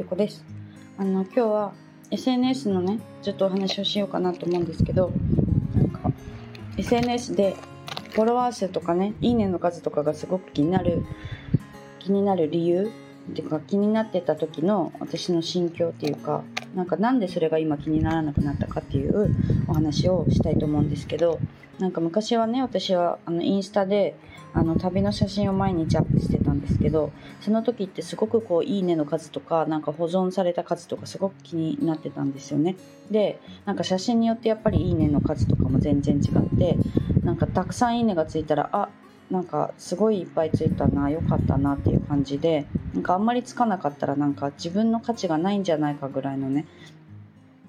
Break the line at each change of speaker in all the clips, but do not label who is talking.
ゆこです。あの今日は SNS のねちょっとお話をしようかなと思うんですけどなんか SNS でフォロワー数とかねいいねの数とかがすごく気になる気になる理由っていうか気になってた時の私の心境っていうかなんかなんでそれが今気にならなくなったかっていうお話をしたいと思うんですけどなんか昔はね私はあのインスタであの旅の写真を毎日アップしてたんですけどその時ってすごくこう「いいね」の数とかなんか保存された数とかすごく気になってたんですよね。でなんか写真によってやっぱり「いいね」の数とかも全然違ってなんかたくさん「いいね」がついたらあなんかすごいいっぱいついたな良かったなっていう感じでなんかあんまりつかなかったらなんか自分の価値がないんじゃないかぐらいのね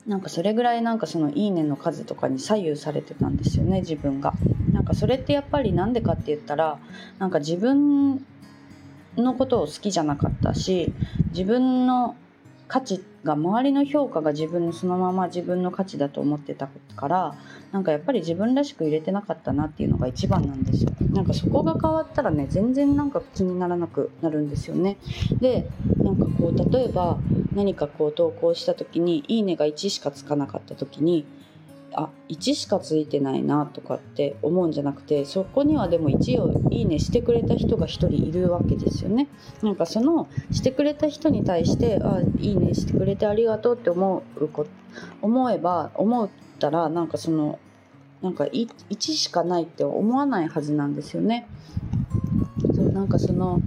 なんかそれぐらいなんかそのいいねの数とかに左右されてたんですよね自分が。なんかそれってやっぱりなんでかって言ったらなんか自分のことを好きじゃなかったし自分の価値が周りの評価が自分のそのまま自分の価値だと思ってたからなんかやっぱり自分らしく入れてなかったなっていうのが一番なんですよ。なんかそこが変わったらね全然なんか気にならなくなるんですよね。でなんかこう例えば何かこう投稿した時に「いいね」が1しかつかなかった時にあ1しかついてないなとかって思うんじゃなくてそこにはでも1をいいねしてくれた人が1人いるわけですよね。なんかそのしてくれた人に対してあいいねしてくれてありがとうって思うこ思えば思ったらなんかそのなんか 1, 1しかないって思わないはずなんですよね。そうなんかその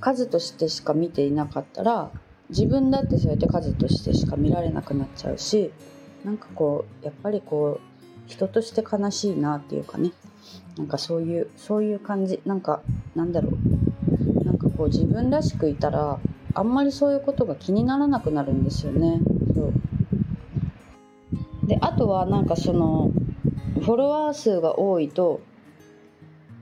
数としてしか見ていなかったら自分だってそうやって数としてしか見られなくなっちゃうしなんかこうやっぱりこう人として悲しいなっていうかね。なんかそういうそういう感じ。なんかなんだろう。なんかこう自分らしくいたらあんまりそういうことが気にならなくなるんですよね。そう。であとはなんかそのフォロワー数が多いと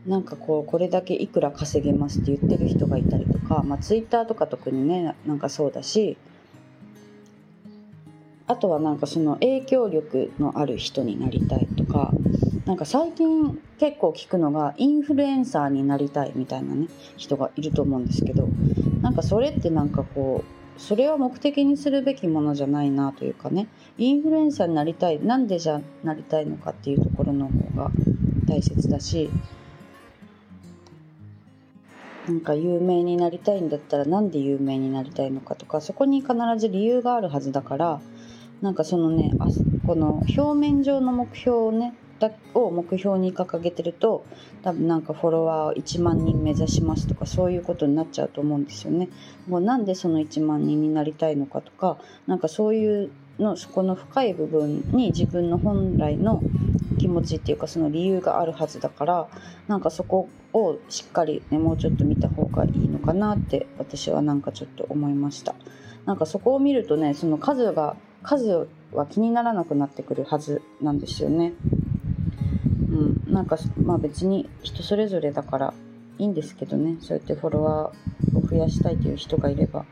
なんかこうこれだけいくら稼げますって言ってる人がいたりとか、まあ、ツイッターとか特にねなんかそうだしあとはなんかその影響力のある人になりたいとかなんか最近結構聞くのがインフルエンサーになりたいみたいなね人がいると思うんですけどなんかそれってなんかこうそれは目的にするべきものじゃないなというかねインフルエンサーになりたいなんでじゃなりたいのかっていうところの方が大切だしなんか有名になりたいんだったらなんで有名になりたいのかとかそこに必ず理由があるはずだからなんかそのねあこの表面上の目標をねだを目標に掲げてると多分なんかフォロワーを1万人目指しますとかそういうことになっちゃうと思うんですよね。もうなんでその1万人になりたいのかとかなんかそういうのそこの深い部分に自分の本来の気持ちっていうかその理由があるはずだからなんかそこをしっかりねもうちょっと見た方がいいのかなって私はなんかちょっと思いました。なんかそこを見るとねその数が数は気にならなくなってくるはずなんですよね。うん、なんかまあ別に人それぞれだからいいんですけどね。そうやってフォロワーを増やしたいという人がいれば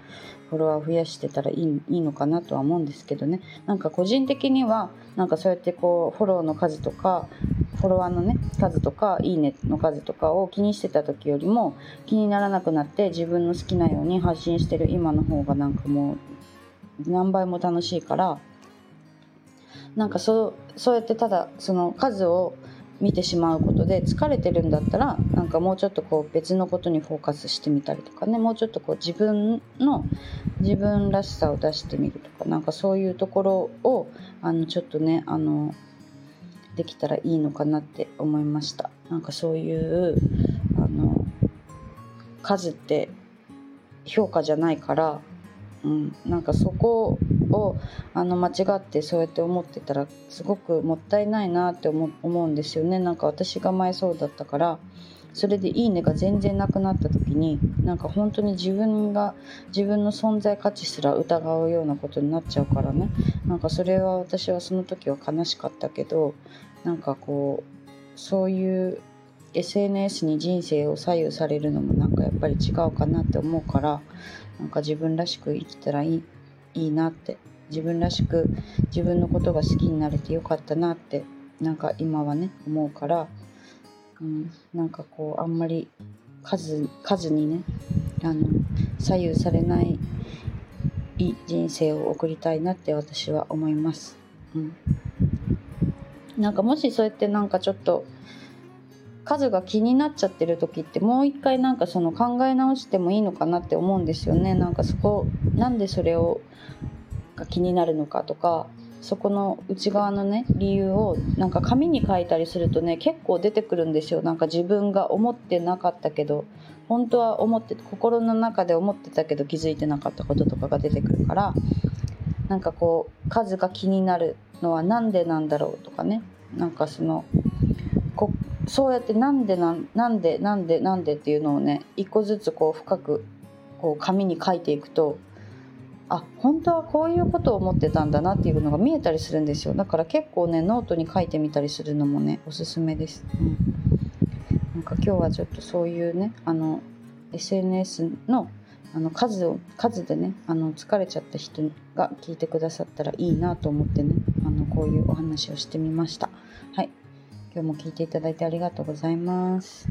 フォロワーを増やしてたらいいいいのかなとは思うんですけどね。なんか個人的にはなんかそうやってこうフォローの数とかフォロワーのね数とかいいねの数とかを気にしてた時よりも気にならなくなって自分の好きなように発信してる今の方がなんかもう何倍も楽しいからなんかそうそうやってただその数を見てしまうことで疲れてるんだったらなんかもうちょっとこう別のことにフォーカスしてみたりとかねもうちょっとこう自分の自分らしさを出してみるとかなんかそういうところをあのちょっとねあのできたらいいのかなって思いました。なんかそういうあの数って評価じゃないからうん、なんかそこをあの間違ってそうやって思ってたらすごくもったいないなって思うんですよね。なんか私が前そうだったからそれで「いいね」が全然なくなった時になんか本当に自分が自分の存在価値すら疑うようなことになっちゃうからね。なんかそれは私はその時は悲しかったけどなんかこうそういう SNS に人生を左右されるのもなんかやっぱり違うかなって思うからなんか自分らしく生きたらいいいいなって自分らしく自分のことが好きになれてよかったなってなんか今はね思うから、うん、なんかこうあんまり数数にねあの左右されない人生を送りたいなって私は思います。うん、なんかもしそうやってなんかちょっと数が気になっちゃってる時ってもう一回なんかその考え直してもいいのかなって思うんですよね。なんかそこなんでそれをが気になるのかとかそこの内側のね理由をなんか紙に書いたりするとね結構出てくるんですよなんか自分が思ってなかったけど本当は思って心の中で思ってたけど気づいてなかったこととかが出てくるからなんかこう数が気になるのはなんでなんだろうとかねなんかそのそうやってなんでなんなんでなんでなんでっていうのをね一個ずつこう深くこう紙に書いていくとあ本当はこういうことを思ってたんだなっていうのが見えたりするんですよ。だから結構ねノートに書いてみたりするのもねおすすめです、うん、なんか今日はちょっとそういうねあの SNS のあの数を数でねあの疲れちゃった人が聞いてくださったらいいなと思ってねあのこういうお話をしてみました。はい。今日も聞いていただいてありがとうございます。